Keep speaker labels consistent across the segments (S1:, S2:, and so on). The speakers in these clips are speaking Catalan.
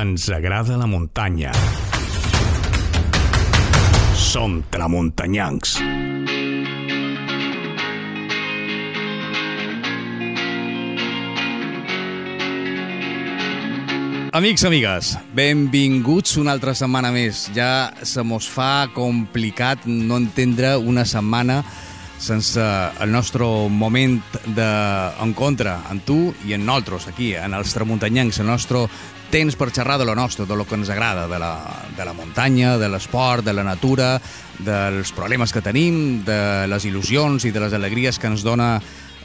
S1: Ens agrada la muntanya. Som tramuntanyancs.
S2: Amics, amigues, benvinguts una altra setmana més. Ja se mos fa complicat no entendre una setmana sense el nostre moment d'encontre amb tu i en nosaltres, aquí, en els tramuntanyancs, el nostre temps per xerrar de lo nostre, de lo que ens agrada, de la, de la muntanya, de l'esport, de la natura, dels problemes que tenim, de les il·lusions i de les alegries que ens dona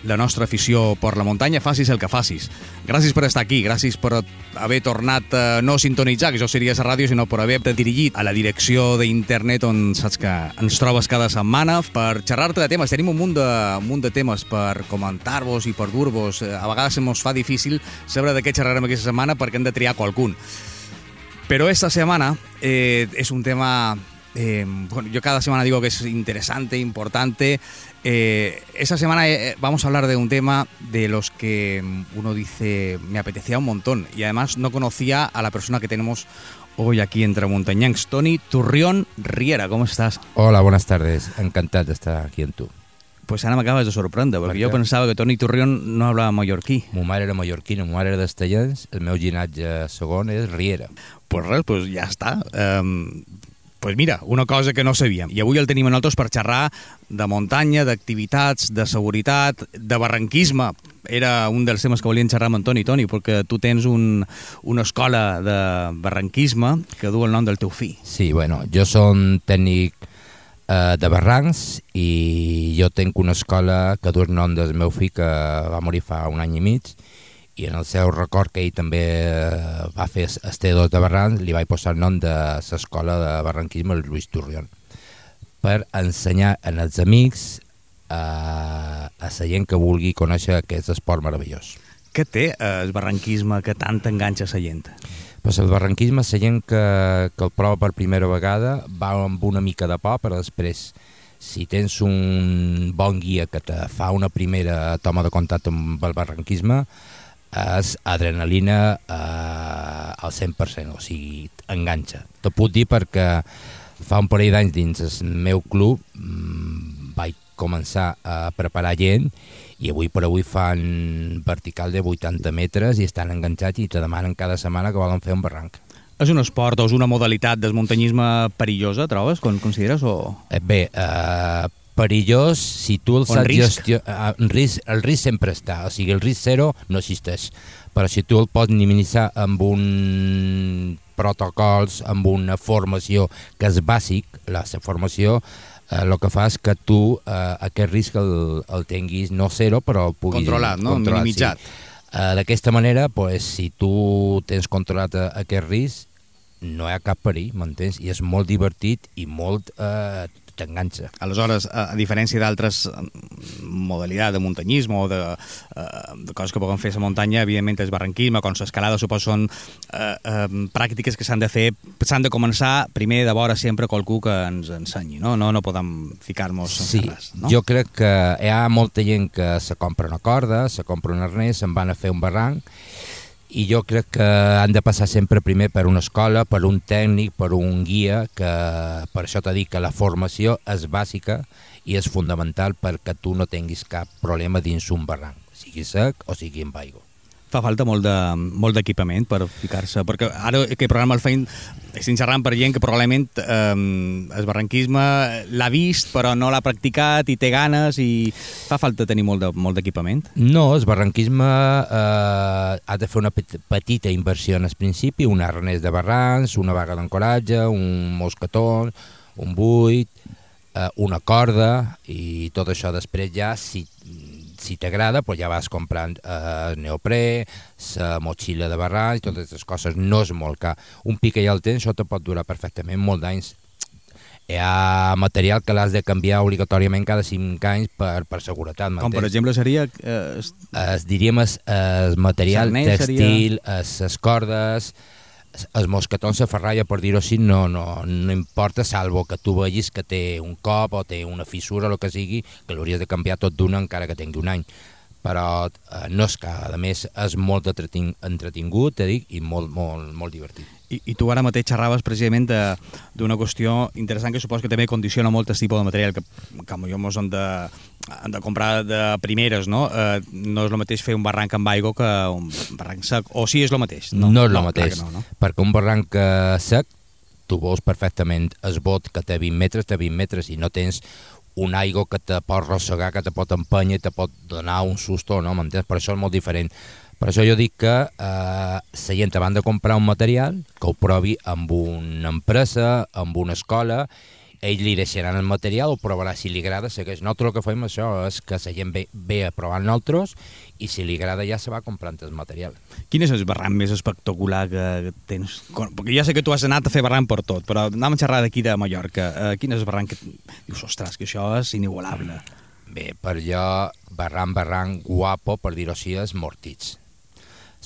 S2: la nostra afició per la muntanya, facis el que facis. Gràcies per estar aquí, gràcies per haver tornat a no sintonitzar, que això seria la ràdio, sinó per haver-te dirigit a la direcció d'internet on saps que ens trobes cada setmana per xerrar-te de temes. Tenim un munt de, un munt de temes per comentar-vos i per dur-vos. A vegades mos fa difícil saber de què xerrarem aquesta setmana perquè hem de triar qualcun. Pero esta semana eh, es un tema, eh, bueno, yo cada semana digo que es interesante, importante. Eh, esta semana eh, vamos a hablar de un tema de los que uno dice, me apetecía un montón y además no conocía a la persona que tenemos hoy aquí entre Montañanks, Tony Turrión Riera, ¿cómo estás?
S3: Hola, buenas tardes. Encantado de estar aquí en tu.
S2: Pues ara m'acabes de sorprendre, perquè
S3: Per
S2: jo
S3: què?
S2: pensava que Toni Turrión no hablava mallorquí.
S3: Mo mare era mallorquina, mo mare era d'Estellans, el meu llinatge segon és Riera.
S2: pues res, pues ja està. Um, pues mira, una cosa que no sabíem. I avui el tenim a nosaltres per xerrar de muntanya, d'activitats, de seguretat, de barranquisme. Era un dels temes que volien xerrar amb en Toni. Toni, perquè tu tens un, una escola de barranquisme que du el nom del teu fill.
S3: Sí, bueno, jo som tècnic eh, de Barrancs i jo tenc una escola que du el nom del meu fill que va morir fa un any i mig i en el seu record que ell també eh, va fer T2 de Barrancs li vaig posar el nom de l'escola de barranquisme Lluís Turrión per ensenyar en els amics eh, a la gent que vulgui conèixer aquest esport meravellós.
S2: Què té eh, el barranquisme que tant enganxa la gent?
S3: Pues el barranquisme, la gent que, que el prova per primera vegada va amb una mica de por, però després, si tens un bon guia que te fa una primera toma de contacte amb el barranquisme, és adrenalina eh, al 100%, o sigui, enganxa. Te puc dir perquè fa un parell d'anys dins el meu club mm, vaig començar a preparar gent i avui per avui fan vertical de 80 metres i estan enganxats i te demanen cada setmana que volen fer un barranc.
S2: És un esport o és una modalitat del muntanyisme perillosa, trobes? Con consideres o...
S3: Eh, Bé, eh, perillós, si tu el saps gestionar... Eh, risc, el risc sempre està, o sigui, el risc zero no existeix. Però si tu el pots minimitzar amb un protocols, amb una formació que és bàsic, la formació, eh, el que fa és que tu eh, aquest risc el, el tinguis no zero, però el puguis...
S2: Controlat, no? Minimitzat.
S3: Sí. Eh, D'aquesta manera, pues, si tu tens controlat eh, aquest risc, no hi ha cap perill, m'entens? I és molt divertit i molt eh, t'enganxa.
S2: Aleshores, a, a diferència d'altres eh, modalitats de muntanyisme o de, eh, de coses que poden fer a la muntanya, evidentment el barranquisme, com l'escalada, suposo són eh, eh, pràctiques que s'han de fer, s'han de començar primer de vora sempre qualcú que ens ensenyi, no? No, no podem ficar-nos
S3: Sí,
S2: en res, no?
S3: jo crec que hi ha molta gent que se compra una corda, se compra un arnès, se'n van a fer un barranc, i jo crec que han de passar sempre primer per una escola, per un tècnic, per un guia, que per això t'he dit que la formació és bàsica i és fonamental perquè tu no tinguis cap problema dins un barranc, sigui sec o sigui amb aigua.
S2: Fa falta molt de- molt d'equipament de, per ficar-se, perquè ara que programa el feim estem xerrant per gent que probablement eh, el barranquisme l'ha vist però no l'ha practicat i té ganes i fa falta tenir molt de- molt d'equipament.
S3: No, el barranquisme eh, ha de fer una pet- petita inversió en el principi, un arnès de barrancs, una vaga d'ancoratge, un mosquetó, un buit, eh, una corda i tot això després ja, si, si t'agrada, pues ja vas comprant eh, neoprè, la motxilla de barrancs, totes aquestes coses, no és molt car. Un pic que ja el tens, això te pot durar perfectament molt d'anys. Hi ha material que l'has de canviar obligatòriament cada 5 anys per, per seguretat.
S2: Com per exemple seria eh, es-
S3: diríem es material
S2: Sarnès
S3: textil, es, les cordes, els mosquetons, la ferralla, per dir-ho així, no, no, no importa, salvo que tu vegis que té un cop o té una fissura el que sigui, que l'hauries de canviar tot d'una encara que tingui un any. però eh, no és car, a més és molt entretin entretingut, te dic, i molt, molt, molt divertit.
S2: I, I tu ara mateix xerraves precisament d'una qüestió interessant que supos que també condiciona molt el tipus de material que, que potser mos han de, han de comprar de primeres, no? Eh, no és el mateix fer un barranc amb aigua que un barranc sec, o sí és el mateix?
S3: No, no és el
S2: clar
S3: mateix,
S2: No, no?
S3: perquè un barranc eh, sec, tu veus perfectament el bot que té 20 metres, té 20 metres, i no tens un aigua que te pot arrossegar, que te pot empènyer, te pot donar un susto, no? M'entens? Per això és molt diferent. Per això jo dic que eh, la gent abans de comprar un material, que ho provi amb una empresa, amb una escola, ells li deixaran el material, ho provarà si li agrada, segueix. Nosaltres el que fem això és que la gent ve, ve a provar nosaltres i si li agrada ja se va comprant el material.
S2: Quin és el barranc més espectacular que tens? Perquè ja sé que tu has anat a fer barranc per tot, però anem a xerrar d'aquí de Mallorca. Uh, quin és el barranc que dius, ostres, que això és inigualable?
S3: Bé, per jo, barranc, barranc, guapo, per dir-ho així, és Mortits.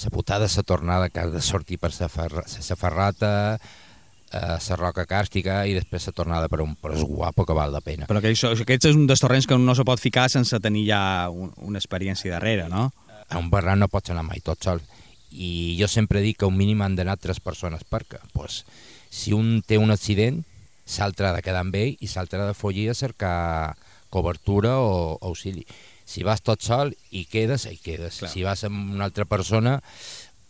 S3: La putada, la tornada que has de sortir per la ferrata, eh, la roca càrstica i després la tornada per un però és guapo que val la pena.
S2: Però que això, aquest és un dels torrents que no se pot ficar sense tenir ja un, una experiència darrere, no?
S3: A un barranc no pots anar mai tot sol. I jo sempre dic que un mínim han d'anar tres persones perquè pues, si un té un accident, l'altre ha de quedar amb ell i l'altre ha de follir a cercar cobertura o auxili. Si vas tot sol i quedes, hi quedes.
S2: Clar.
S3: Si vas amb una altra persona,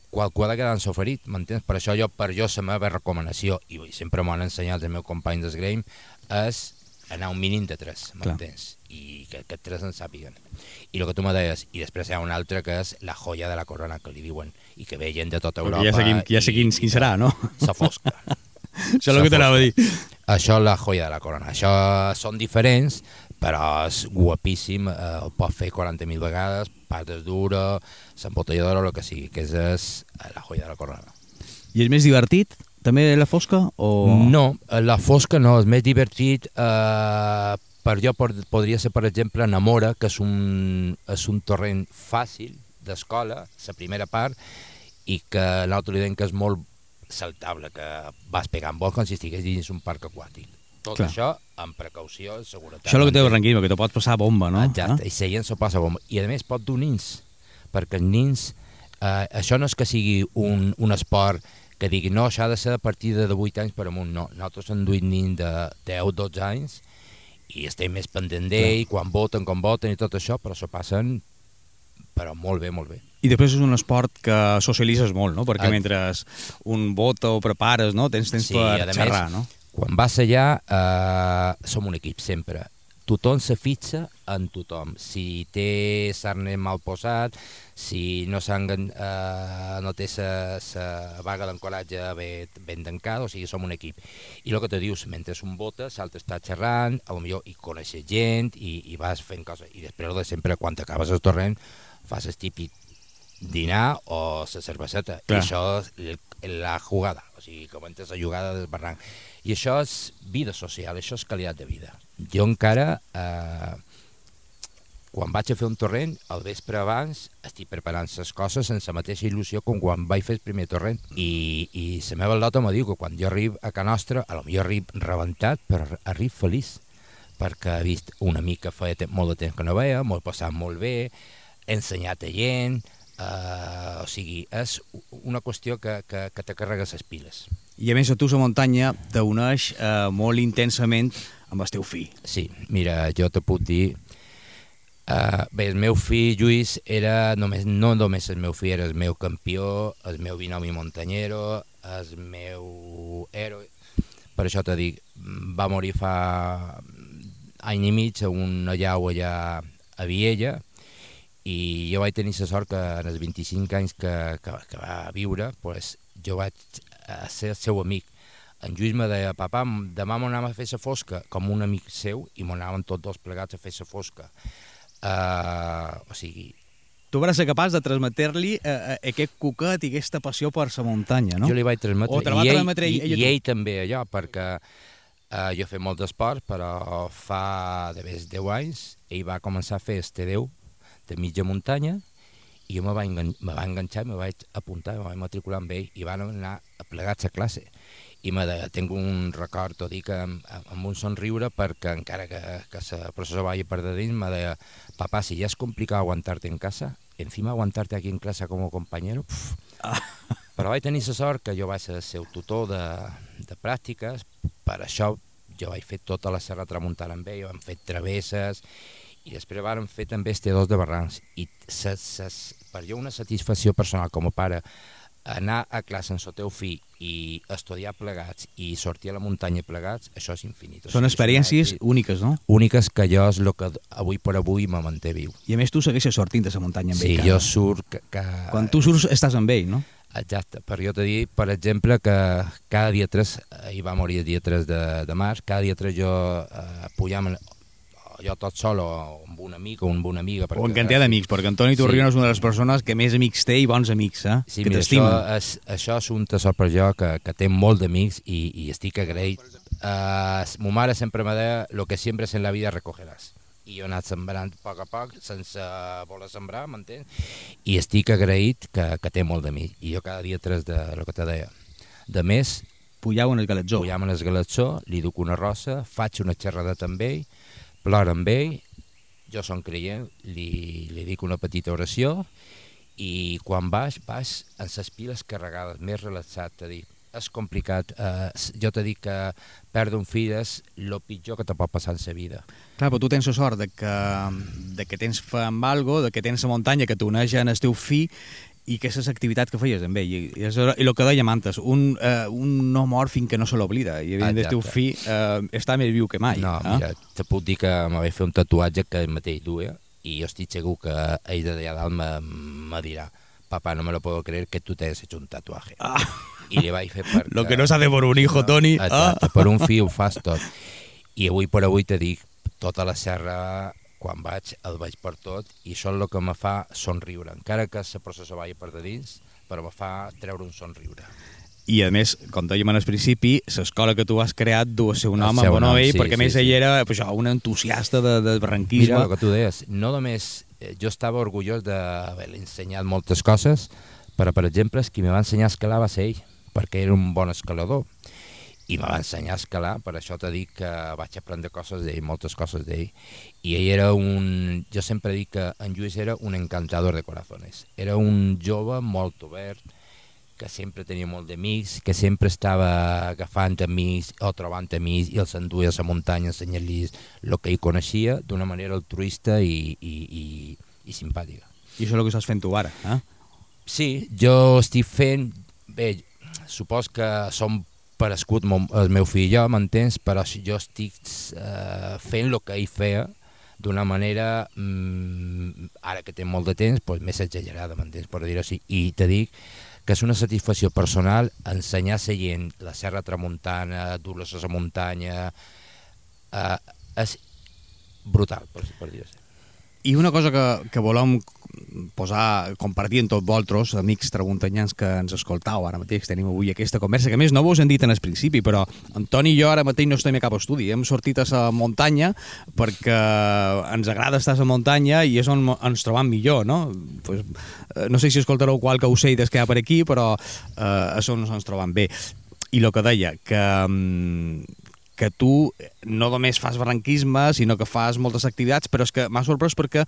S3: qualcú ha de quedar ensoferit, m'entens? Per això jo, per jo, la meva recomanació, i sempre m'ho han ensenyat els meus companys d'esgrame, és anar un mínim de tres, m'entens? I que, que tres en sàpiguen. I el que tu me deies, i després hi ha un altre que és la joia de la corona, que li diuen, i que ve gent de tota Europa.
S2: Perquè ja sé quin, ja sé quin, quin serà, no?
S3: La fosca.
S2: això és el que t'anava a dir.
S3: Això és la joia de la corona. Això són diferents, però és guapíssim, eh, el pot fer 40.000 vegades, pates dura, s'embotelladora, el que sigui, que és, és la joia de la corona.
S2: I és més divertit, també, la fosca? O...
S3: No, eh, la fosca no, és més divertit. Eh, per jo pod podria ser, per exemple, Namora, que és un, és un torrent fàcil d'escola, la primera part, i que l'altre li que és molt saltable, que vas pegant bols com si estigués dins un parc aquàtic. Tot
S2: Clar.
S3: això amb precaució i seguretat.
S2: Això és el que té el ranquisme, que te pots passar bomba, no?
S3: Exacte, i la gent s'ho passa bomba. I a més pot dur nins, perquè els nins, eh, això no és que sigui un, un esport que digui no, això ha de ser a partir de 8 anys per amunt, no. Nosaltres hem duit nins de 10-12 anys i estem més pendent d'ell, quan voten, com voten i tot això, però s'ho passen però molt bé, molt bé.
S2: I després és un esport que socialitzes molt, no? Perquè mentre un vota o prepares, no? Tens temps
S3: Sí,
S2: per
S3: a més,
S2: xerrar, no?
S3: Quan vas allà, eh, som un equip sempre. Tothom se fixa en tothom. Si té sarnet mal posat, si no, eh, no té la vaga d'encoratge ben, ben tancada, o sigui, som un equip. I el que te dius, mentre un vota, l'altre està xerrant, a lo millor hi coneixes gent i, i vas fent coses. I després, de sempre, quan t'acabes el torrent, fas el típic dinar o la cerveseta.
S2: Clar.
S3: I això és la jugada, o sigui, comentes la jugada del barranc. I això és vida social, això és qualitat de vida. Jo encara, eh, quan vaig a fer un torrent, al vespre abans, estic preparant les coses sense la mateixa il·lusió com quan vaig fer el primer torrent. I, i la meva lota me diu que quan jo arribo a Can Nostra, a lo millor arribo rebentat, però arribo feliç, perquè he vist una mica feia molt de temps que no veia, m'ho he passat molt bé, he ensenyat a gent, eh, o sigui, és una qüestió que, que, que te carregues les piles.
S2: I a més a tu la muntanya t'uneix eh, molt intensament amb el teu fill.
S3: Sí, mira, jo te puc dir... Uh, bé, el meu fill Lluís era només, no només el meu fill, era el meu campió, el meu binomi muntanyero, el meu héroe. Per això te dic, va morir fa any i mig a una llau allà a Viella i jo vaig tenir la sort que en els 25 anys que, que, que va viure pues, jo vaig eh, ser el seu amic en Lluís me deia, papà, demà m'ho anàvem a fer la fosca, com un amic seu, i m'ho anàvem tots dos plegats a fer la fosca. Uh, o sigui,
S2: Tu vas ser capaç de transmetre-li eh, aquest cuquet i aquesta passió per la muntanya, no?
S3: jo li vaig transmetre,
S2: O te la va
S3: i, ell,
S2: transmetre
S3: i,
S2: ell- ell a
S3: i
S2: tu?
S3: ell també allò, perquè uh, jo he fet molt d'esport, però fa de més 10 anys ell va començar a fer este 10 de mitja muntanya i jo me va, engan me va enganxar, me vaig apuntar, me vaig matricular amb ell i van anar a plegats a classe. I me de, tinc un record, t'ho dic, amb, amb un somriure, perquè encara que, que la professora vagi per de dins, me deia, papà, si ja és complicat aguantar-te en casa, encima aguantarte aquí en clase como compañero, pf. Ah. però vaig tenir la sort que jo vaig ser el seu tutor de, de pràctiques, per això jo vaig fer tota la Serra Tramuntana amb ell, hem fet travesses, i després vàrem fer també estiadors de barrancs, i ses, ses, per jo una satisfacció personal com a pare, anar a classe amb el teu fill i estudiar plegats i sortir a la muntanya plegats, això és infinit.
S2: Són experiències
S3: és
S2: úniques, no?
S3: Úniques que jo és el que avui per avui me manté viu.
S2: I a més tu segueixes sortint a la muntanya amb
S3: sí,
S2: ell.
S3: Sí, jo surt... Que, que...
S2: Quan tu surts estàs amb ell, no?
S3: Exacte, però jo t'he dit, per exemple, que cada dia 3, ell va morir el dia 3 de, de març, cada dia 3 jo eh, pujàvem jo tot sol o amb un amic o amb una amiga.
S2: Perquè, o en quantitat d'amics, perquè Antoni Torrión sí. és una de les persones que més amics té i bons amics, eh?
S3: Sí,
S2: que
S3: t'estimen. Això, és, això és un tesor per jo, que, que té molt d'amics i, i estic agraït. Uh, mo mare sempre me deia, lo que siembres en la vida recogeràs i jo he anat sembrant a poc a poc sense voler sembrar, m'entens? I estic agraït que, que té molt d'amics. I jo cada dia tres de lo que te deia. De més...
S2: Pujau en el galatzó.
S3: Pujau en el galatzó, li duc una rosa, faig una xerrada amb ell, plora amb ell, jo som creient, li, li dic una petita oració i quan baix, baix amb les piles carregades, més relaxat, t'he dit. És complicat. Eh, jo t'he dit que perdre un fill és el pitjor que te pot passar en la vida.
S2: Clar, però tu tens la sort de que, de que tens fe amb algo, de que tens la muntanya que t'uneix en el teu fill i aquestes activitats que feies amb ell. I, i, i el que dèiem antes, un, uh, un no mor fins que no se l'oblida. I evidentment el teu fill uh, està més viu que mai.
S3: No,
S2: eh?
S3: mira, te puc dir que m'havia fet un tatuatge que ell mateix duia i jo estic segur que ell de allà dalt me, me dirà papá, no me lo puedo creer que tú te has hecho un tatuaje. Ah. I li vaig fer per...
S2: Lo que no s'ha de por un hijo, no, Toni.
S3: Ah. per un fill ho fas tot. I avui per avui te dic, tota la serra quan vaig el vaig per tot i això és el que me fa somriure, encara que la processa vagi per de dins, però me fa treure un somriure.
S2: I a més, com dèiem al principi, l'escola que tu has creat du el seu nom el seu a Bonoell, sí, perquè a més sí, ell sí. era pues, això, un entusiasta de, de barranquisme.
S3: Mira, el que tu deies, no només eh, jo estava orgullós d'haver ensenyat moltes coses, però per exemple, qui me va ensenyar a escalar va ser ell, perquè era un bon escalador i me va ensenyar a escalar, per això t'he dit que vaig aprendre coses d'ell, moltes coses d'ell. I ell era un... Jo sempre dic que en Lluís era un encantador de corazones. Era un jove molt obert, que sempre tenia molt d'amics, que sempre estava agafant amics o trobant amics i els enduia a la muntanya ensenyant-los el que ell coneixia d'una manera altruista i, i, i, i simpàtica.
S2: I això és el que estàs fent tu ara, eh?
S3: Sí, jo estic fent... Bé, supos que som parescut el meu fill i jo, m'entens? Però jo estic eh, fent el que ell feia d'una manera, mm, ara que té molt de temps, pues, més exagerada, m'entens, per dir-ho així. I te dic que és una satisfacció personal ensenyar a la gent la serra tramuntana, dur-los a la muntanya, eh, és brutal, per, per dir-ho així.
S2: I una cosa que, que volem posar, compartir amb tots vosaltres, amics tramuntanyans que ens escoltau ara mateix, tenim avui aquesta conversa, que més no vos hem dit en el principi, però Antoni i jo ara mateix no estem a cap estudi, hem sortit a la muntanya perquè ens agrada estar a la muntanya i és on ens trobam millor, no? Pues, eh, no sé si escoltareu qualque ocell des que hi ha per aquí, però eh, és on ens trobam bé. I el que deia, que, mm, que tu no només fas barranquisme, sinó que fas moltes activitats, però és que m'ha sorprès perquè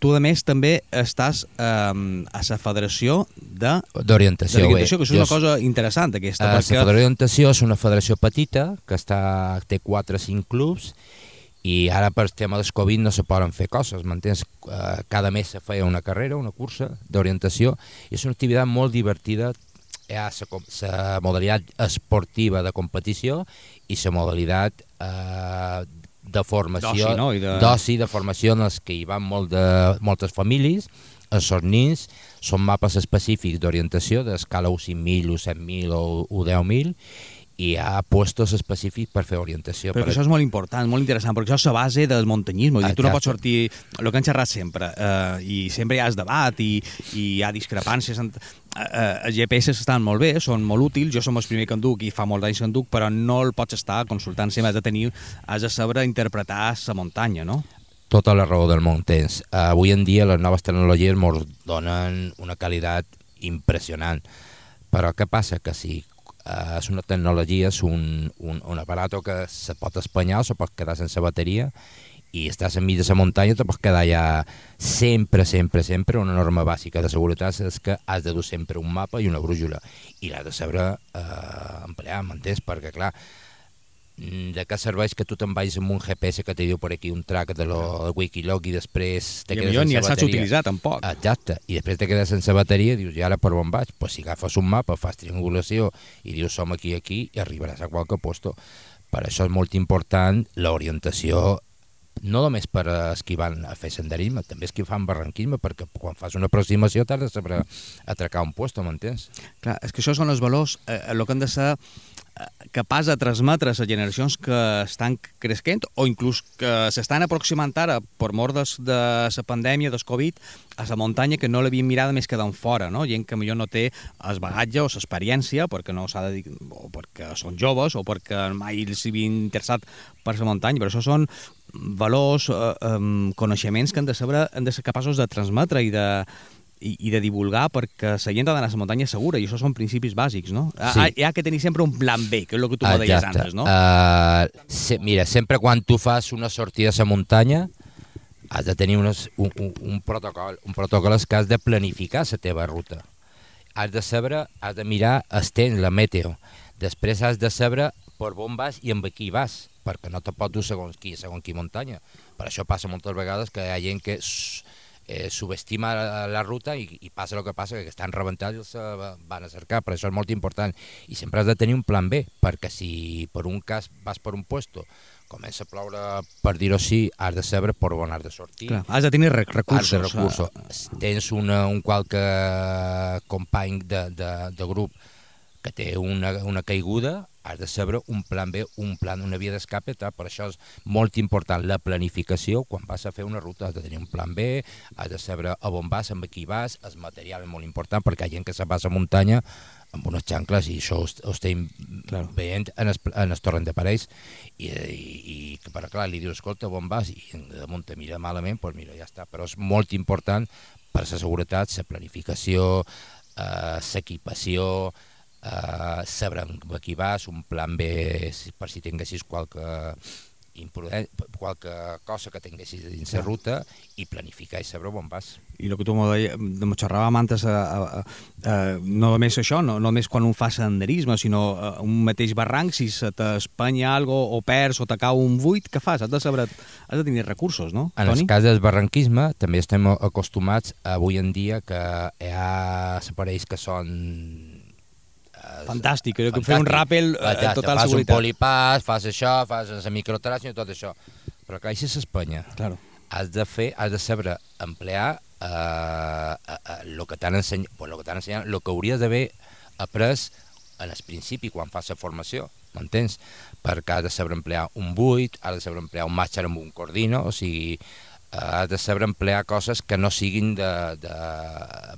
S2: tu, a més, també estàs eh, a la Federació
S3: d'Orientació,
S2: que això és una cosa interessant, aquesta.
S3: Uh, perquè... La Federació d'Orientació és una federació petita, que està, té 4 o 5 clubs, i ara per tema del Covid no se poden fer coses, m'entens? Uh, cada mes se feia una carrera, una cursa d'orientació, i és una activitat molt divertida, hi ha la modalitat esportiva de competició i la modalitat eh, de formació,
S2: d'oci, no?
S3: de... d'oci, de formació en els que hi van molt de, moltes famílies, els sornins, són mapes específics d'orientació d'escala 5.000, 7.000 o 10.000 i hi ha puestos específics per fer orientació.
S2: Però
S3: per...
S2: això és molt important, molt interessant, perquè això és la base del muntanyisme. Dir, tu no pots sortir, el que han xerrat sempre, eh, i sempre hi ha debat i, i hi ha discrepàncies. En, eh, eh, els GPS estan molt bé, són molt útils, jo som el primer que en duc i fa molt d'anys que en duc, però no el pots estar consultant sempre, has de tenir, has de saber interpretar la muntanya, no?
S3: Tota la raó del món tens. Avui en dia les noves tecnologies ens donen una qualitat impressionant, però què passa? Que si Uh, és una tecnologia, és un, un, un aparato que se pot espanyar se pot quedar sense bateria i estàs enmig de la muntanya te pots quedar ja sempre, sempre, sempre una norma bàsica de seguretat és que has de dur sempre un mapa i una brújula i l'has de saber eh, emplear, m'entens? Perquè clar, de què serveix que tu te'n vagis amb un GPS que te diu per aquí un track de lo de Wikiloc i després te
S2: I
S3: quedes
S2: millor ni
S3: sense
S2: el saps utilitzar, tampoc.
S3: Exacte, i després te quedes sense bateria i dius, i ara per on vaig? Pues si agafes un mapa, fas triangulació i dius som aquí, aquí, i arribaràs a qualque puesto. Per això és molt important l'orientació no només per esquivar a fer senderisme, també esquivar en barranquisme, perquè quan fas una aproximació t'has de saber atracar un puesto, m'entens?
S2: Clar, és que això són els valors, eh, el que han de ser eh, capaç de transmetre a generacions que estan cresquent o inclús que s'estan aproximant ara per mort de, la pandèmia, del Covid, a la muntanya que no l'havien mirada més que d'en fora, no? gent que millor no té el bagatge o l'experiència perquè no s'ha de o perquè són joves o perquè mai els havien interessat per la muntanya, però això són valors, eh, eh, coneixements que han de, saber, han de ser capaços de transmetre i de, i, i de divulgar perquè la gent ha d'anar a la muntanya segura i això són principis bàsics, no?
S3: Sí.
S2: Hi ha que tenir sempre un plan B, que és el que tu me deies antes, no?
S3: Uh, se, mira, sempre quan tu fas una sortida a la muntanya has de tenir unes, un, un, un protocol. Un protocol que has de planificar la teva ruta. Has de saber, has de mirar el temps, la meteo. Després has de saber per on vas i amb qui vas, perquè no te pot dur segons qui, segons qui muntanya. Per això passa moltes vegades que hi ha gent que eh, subestima la, la ruta i, i passa el que passa, que estan rebentats i els eh, van a cercar, per això és molt important. I sempre has de tenir un plan B, perquè si per un cas vas per un puesto, comença a ploure, per dir-ho així, has de saber per on has de sortir.
S2: Clar, has de tenir re recursos.
S3: Has de recursos. Tens una, un qualque company de, de, de grup que té una, una caiguda, has de saber un plan B, un plan, una via d'escape, per això és molt important la planificació, quan vas a fer una ruta has de tenir un plan B, has de saber a on vas, amb qui vas, el material és molt important, perquè hi ha gent que se va a muntanya amb unes xancles i això ho, est- ho estem
S2: Claro.
S3: veient en el, en el torrent de parells i, i, i però clar, li dius, escolta, on vas? I damunt te mira malament, doncs mira, ja està. Però és molt important per la seguretat, la planificació, eh, l'equipació, eh, saber amb qui vas, un plan B per si tinguessis qualque qualque cosa que tinguessis dins la ruta i planificar i saber on vas.
S2: I el que tu me xerràvem antes, a, a, a, no només això, no, no només quan un fa senderisme, sinó a un mateix barranc, si se t'espanya algo o perds o te cau un buit, què fas? Has de saber, has de tenir recursos, no,
S3: En el
S2: Toni?
S3: cas del barranquisme també estem acostumats avui en dia que hi ha aparells que són eh,
S2: Fantàstic, crec que fer un ràpel eh, total
S3: fas
S2: seguretat.
S3: un polipàs, fas això, fas la microtràcia i tot això. Però clar, si s'Espanya
S2: Claro.
S3: has de fer, has de saber emplear eh, el que t'han ensenyat, pues, lo que t'han ensenyat, el que hauries d'haver après en el principi quan fas la formació, m'entens? Perquè has de saber emplear un buit, has de saber emplear un màster amb un cordino, o sigui, eh, has de saber emplear coses que no siguin de, de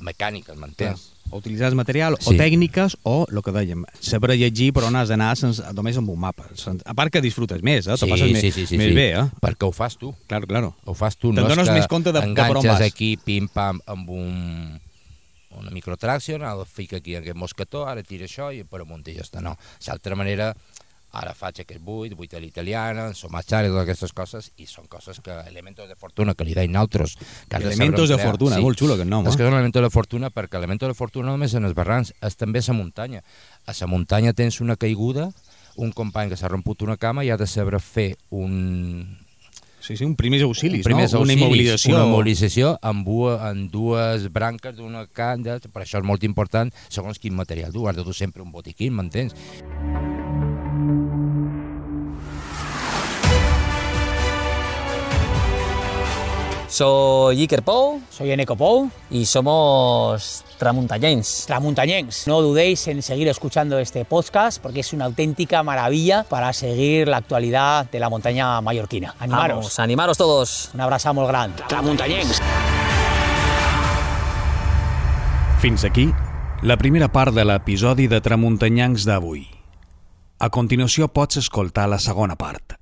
S3: mecàniques, m'entens?
S2: O utilitzar material, o
S3: Sí.
S2: tècniques, o el que dèiem, saber llegir però on has d'anar només amb un mapa. A part que disfrutes més, eh? Te passes més, més
S3: sí.
S2: bé, eh?
S3: Perquè ho fas tu.
S2: Claro, claro.
S3: Ho fas tu,
S2: Te'n
S3: no
S2: dones més compte de- de per on vas.
S3: aquí, pim-pam, amb un, una microtraction, ara fica aquí aquest mosquetó, ara tira això i per amunt i ja està. No, l'altra manera, ara faig aquest buit, buit a l'italiana, somachare, totes aquestes coses, i són coses que, elementos de fortuna, que li deien altres. Que de
S2: Elementos de
S3: emplear.
S2: fortuna, molt xulo aquest nom,
S3: És
S2: eh?
S3: que són elementos de fortuna, perquè elementos de fortuna no només en els barrancs, és també a la muntanya. A la muntanya tens una caiguda, un company que s'ha romput una cama i ha de saber fer un,
S2: Sí, sí, un primers auxilis,
S3: primers
S2: no? Una
S3: auxilis,
S2: immobilització.
S3: Una immobilització amb, amb dues branques d'una canda, per això és molt important segons quin material du, has de dur sempre un botiquín, m'entens?
S4: Soy Iker Pou
S5: Soy Eneco Pou,
S4: y somos tramuntañenses.
S5: tramuntañense. No dudéis en seguir escuchando este podcast porque es una auténtica maravilla para seguir la actualidad de la montaña mallorquina. Animaros.
S4: Vamos, animaros todos.
S5: Un abrazo muy grande. Tramuntañense.
S1: Fins aquí la primera part de l'episodi de Tramuntanyancs d'avui. A continuació pots escoltar la segona part,